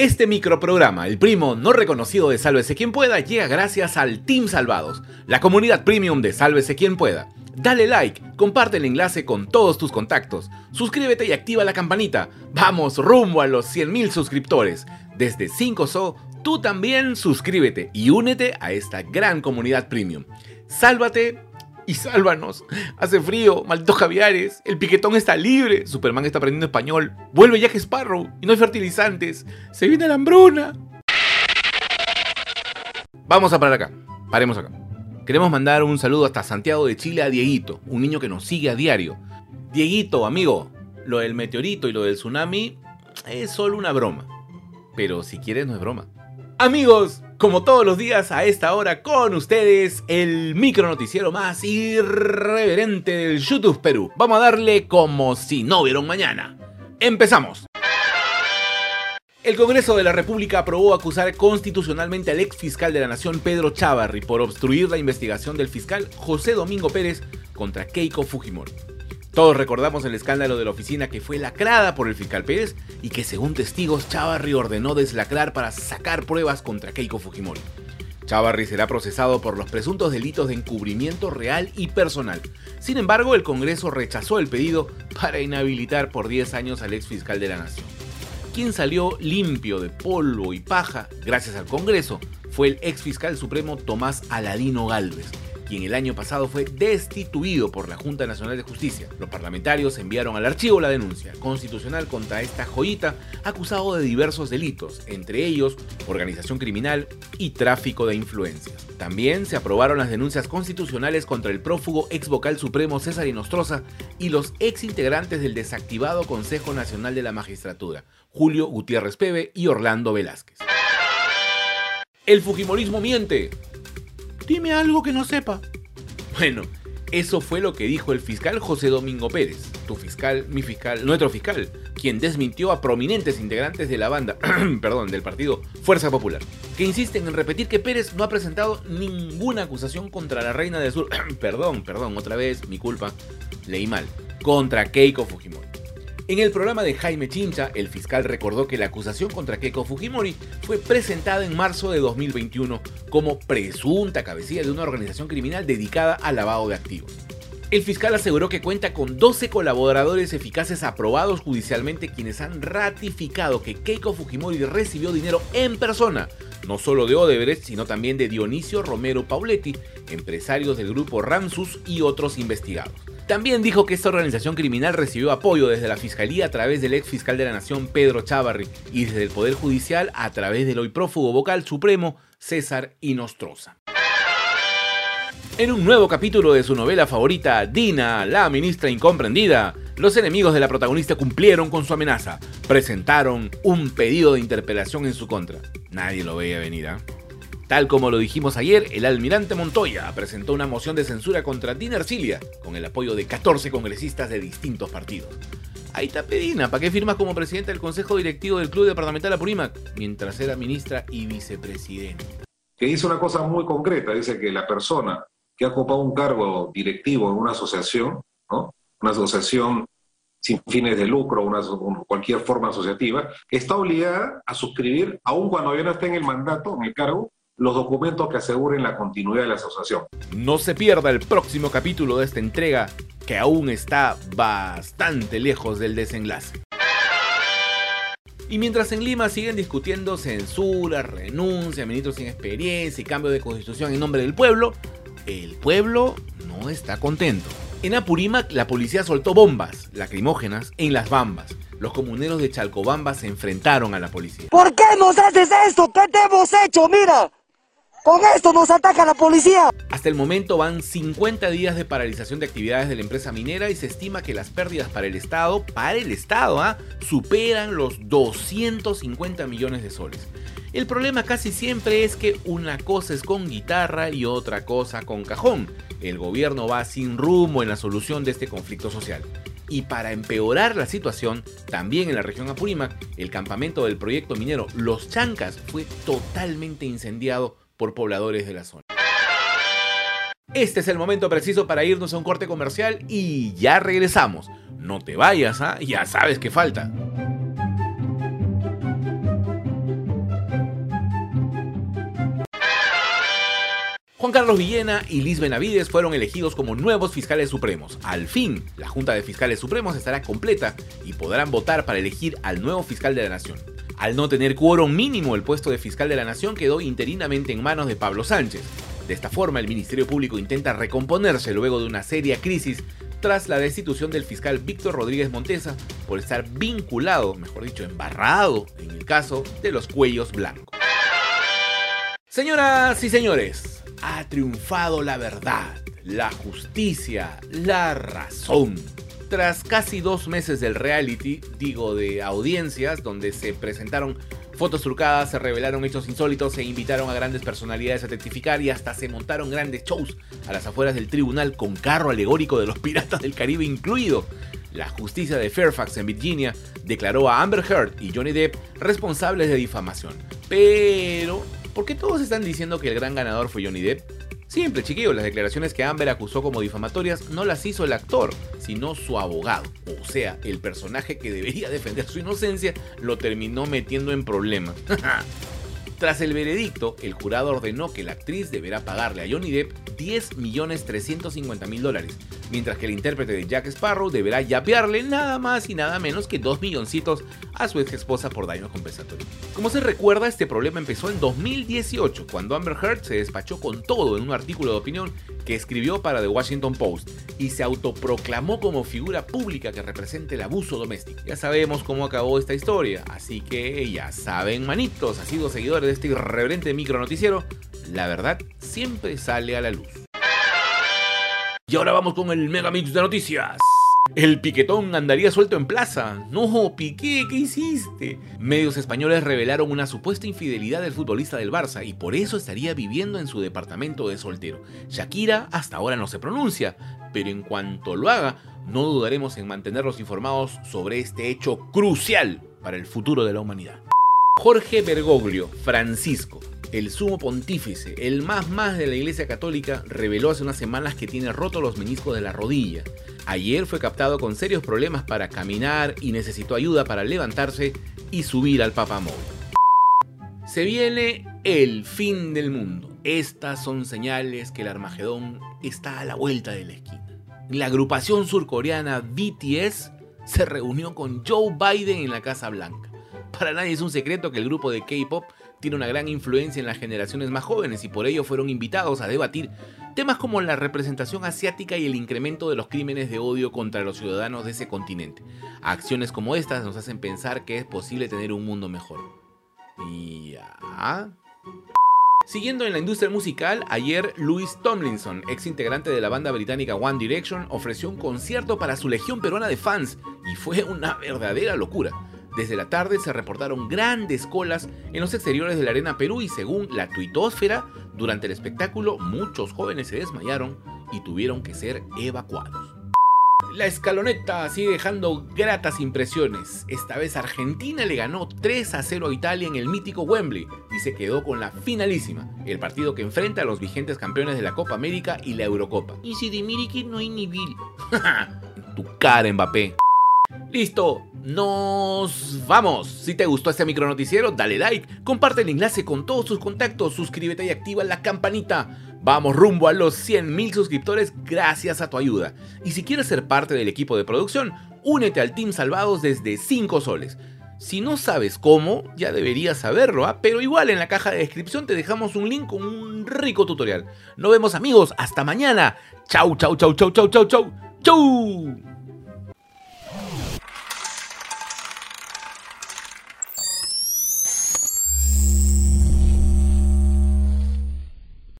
Este microprograma, el primo no reconocido de Sálvese quien pueda, llega gracias al Team Salvados, la comunidad premium de Sálvese quien pueda. Dale like, comparte el enlace con todos tus contactos, suscríbete y activa la campanita. Vamos rumbo a los 100.000 suscriptores. Desde 5SO, tú también suscríbete y únete a esta gran comunidad premium. Sálvate y sálvanos. Hace frío, malditos caviares, el piquetón está libre, Superman está aprendiendo español, vuelve Jack Sparrow y no hay fertilizantes, se viene la hambruna. Vamos a parar acá, paremos acá. Queremos mandar un saludo hasta Santiago de Chile a Dieguito, un niño que nos sigue a diario. Dieguito, amigo, lo del meteorito y lo del tsunami es solo una broma. Pero si quieres no es broma. Amigos, como todos los días a esta hora con ustedes, el micro noticiero más irreverente del YouTube Perú. Vamos a darle como si no hubiera mañana. Empezamos. El Congreso de la República aprobó acusar constitucionalmente al ex fiscal de la Nación Pedro Chávarri por obstruir la investigación del fiscal José Domingo Pérez contra Keiko Fujimori. Todos recordamos el escándalo de la oficina que fue lacrada por el fiscal Pérez y que según testigos Chavarri ordenó deslacrar para sacar pruebas contra Keiko Fujimori. Chavarri será procesado por los presuntos delitos de encubrimiento real y personal. Sin embargo, el Congreso rechazó el pedido para inhabilitar por 10 años al ex fiscal de la Nación. Quien salió limpio de polvo y paja, gracias al Congreso, fue el ex fiscal supremo Tomás Aladino Galvez, quien el año pasado fue destituido por la Junta Nacional de Justicia. Los parlamentarios enviaron al archivo la denuncia constitucional contra esta joyita acusado de diversos delitos, entre ellos organización criminal y tráfico de influencias. También se aprobaron las denuncias constitucionales contra el prófugo ex vocal supremo César Inostroza y los ex integrantes del desactivado Consejo Nacional de la Magistratura, Julio Gutiérrez Pebe y Orlando Velázquez. El Fujimorismo miente, Dime algo que no sepa. Bueno, eso fue lo que dijo el fiscal José Domingo Pérez, tu fiscal, mi fiscal, nuestro fiscal, quien desmintió a prominentes integrantes de la banda, perdón, del partido Fuerza Popular, que insisten en repetir que Pérez no ha presentado ninguna acusación contra la reina del sur, perdón, perdón, otra vez, mi culpa, leí mal, contra Keiko Fujimori. En el programa de Jaime Chincha, el fiscal recordó que la acusación contra Keiko Fujimori fue presentada en marzo de 2021 como presunta cabecilla de una organización criminal dedicada al lavado de activos. El fiscal aseguró que cuenta con 12 colaboradores eficaces aprobados judicialmente quienes han ratificado que Keiko Fujimori recibió dinero en persona, no solo de Odebrecht, sino también de Dionisio Romero Pauletti, empresarios del grupo Ramsus y otros investigados. También dijo que esta organización criminal recibió apoyo desde la Fiscalía a través del ex fiscal de la Nación Pedro Chávarri y desde el Poder Judicial a través del hoy prófugo vocal supremo César Inostroza. En un nuevo capítulo de su novela favorita, Dina, la ministra incomprendida, los enemigos de la protagonista cumplieron con su amenaza. Presentaron un pedido de interpelación en su contra. Nadie lo veía venir, ¿ah? Tal como lo dijimos ayer, el almirante Montoya presentó una moción de censura contra Dina Arcilia, con el apoyo de 14 congresistas de distintos partidos. Ahí está Pedina, ¿para qué firmas como presidente del Consejo Directivo del Club Departamental Apurímac, mientras era ministra y vicepresidenta? Que dice una cosa muy concreta, dice que la persona que ha ocupado un cargo directivo en una asociación, ¿no? una asociación sin fines de lucro, una, cualquier forma asociativa, está obligada a suscribir, aun cuando ya no esté en el mandato, en el cargo, los documentos que aseguren la continuidad de la asociación. No se pierda el próximo capítulo de esta entrega que aún está bastante lejos del desenlace. Y mientras en Lima siguen discutiendo censura, renuncia, ministros sin experiencia y cambio de constitución en nombre del pueblo, el pueblo no está contento. En Apurímac la policía soltó bombas lacrimógenas en las bambas. Los comuneros de Chalcobamba se enfrentaron a la policía. ¿Por qué nos haces esto? ¿Qué te hemos hecho? Mira, con esto nos ataca la policía. Hasta el momento van 50 días de paralización de actividades de la empresa minera y se estima que las pérdidas para el Estado, para el Estado, ¿ah? superan los 250 millones de soles. El problema casi siempre es que una cosa es con guitarra y otra cosa con cajón. El gobierno va sin rumbo en la solución de este conflicto social. Y para empeorar la situación, también en la región Apurímac, el campamento del proyecto minero Los Chancas fue totalmente incendiado por pobladores de la zona. Este es el momento preciso para irnos a un corte comercial y ya regresamos. No te vayas, ¿ah? ya sabes que falta. Juan Carlos Villena y Liz Benavides fueron elegidos como nuevos fiscales supremos. Al fin, la Junta de Fiscales Supremos estará completa y podrán votar para elegir al nuevo fiscal de la Nación. Al no tener quórum mínimo, el puesto de fiscal de la Nación quedó interinamente en manos de Pablo Sánchez. De esta forma, el Ministerio Público intenta recomponerse luego de una seria crisis tras la destitución del fiscal Víctor Rodríguez Montesa por estar vinculado, mejor dicho, embarrado en el caso de los cuellos blancos. Señoras y señores, ha triunfado la verdad, la justicia, la razón. Tras casi dos meses del reality, digo de audiencias, donde se presentaron fotos trucadas, se revelaron hechos insólitos, se invitaron a grandes personalidades a testificar y hasta se montaron grandes shows a las afueras del tribunal con carro alegórico de los piratas del Caribe incluido. La justicia de Fairfax en Virginia declaró a Amber Heard y Johnny Depp responsables de difamación. Pero ¿Por qué todos están diciendo que el gran ganador fue Johnny Depp? Siempre, chiquillos, las declaraciones que Amber acusó como difamatorias no las hizo el actor, sino su abogado. O sea, el personaje que debería defender su inocencia lo terminó metiendo en problemas. Tras el veredicto, el jurado ordenó que la actriz deberá pagarle a Johnny Depp 10.350.000 dólares, mientras que el intérprete de Jack Sparrow deberá yapearle nada más y nada menos que 2 milloncitos a su ex esposa por daño compensatorio. Como se recuerda, este problema empezó en 2018, cuando Amber Heard se despachó con todo en un artículo de opinión que escribió para The Washington Post y se autoproclamó como figura pública que representa el abuso doméstico. Ya sabemos cómo acabó esta historia, así que ya saben, manitos, ha sido seguidores de este irreverente micro noticiero, la verdad siempre sale a la luz. Y ahora vamos con el Megamix de noticias. El piquetón andaría suelto en plaza. No, Piqué, ¿qué hiciste? Medios españoles revelaron una supuesta infidelidad del futbolista del Barça y por eso estaría viviendo en su departamento de soltero. Shakira hasta ahora no se pronuncia, pero en cuanto lo haga, no dudaremos en mantenerlos informados sobre este hecho crucial para el futuro de la humanidad. Jorge Bergoglio, Francisco, el sumo pontífice, el más más de la Iglesia Católica, reveló hace unas semanas que tiene roto los meniscos de la rodilla. Ayer fue captado con serios problemas para caminar y necesitó ayuda para levantarse y subir al papamóvil. Se viene el fin del mundo. Estas son señales que el Armagedón está a la vuelta de la esquina. La agrupación surcoreana BTS se reunió con Joe Biden en la Casa Blanca. Para nadie es un secreto que el grupo de K-Pop tiene una gran influencia en las generaciones más jóvenes y por ello fueron invitados a debatir temas como la representación asiática y el incremento de los crímenes de odio contra los ciudadanos de ese continente. Acciones como estas nos hacen pensar que es posible tener un mundo mejor. Y. Siguiendo en la industria musical, ayer Louis Tomlinson, ex integrante de la banda británica One Direction, ofreció un concierto para su legión peruana de fans y fue una verdadera locura. Desde la tarde se reportaron grandes colas en los exteriores de la Arena Perú y según la tuitosfera, durante el espectáculo muchos jóvenes se desmayaron y tuvieron que ser evacuados. La escaloneta sigue dejando gratas impresiones. Esta vez Argentina le ganó 3 a 0 a Italia en el mítico Wembley y se quedó con la finalísima, el partido que enfrenta a los vigentes campeones de la Copa América y la Eurocopa. Y si de Miriki no hay ni Bill. tu cara, Mbappé. Listo, nos vamos. Si te gustó este micronoticiero, dale like, comparte el enlace con todos tus contactos, suscríbete y activa la campanita. Vamos rumbo a los 100.000 suscriptores gracias a tu ayuda. Y si quieres ser parte del equipo de producción, únete al Team Salvados desde 5 soles. Si no sabes cómo, ya deberías saberlo, ¿ah? pero igual en la caja de descripción te dejamos un link con un rico tutorial. Nos vemos amigos, hasta mañana. Chau, chau, chau, chau, chau, chau, chau. Chau.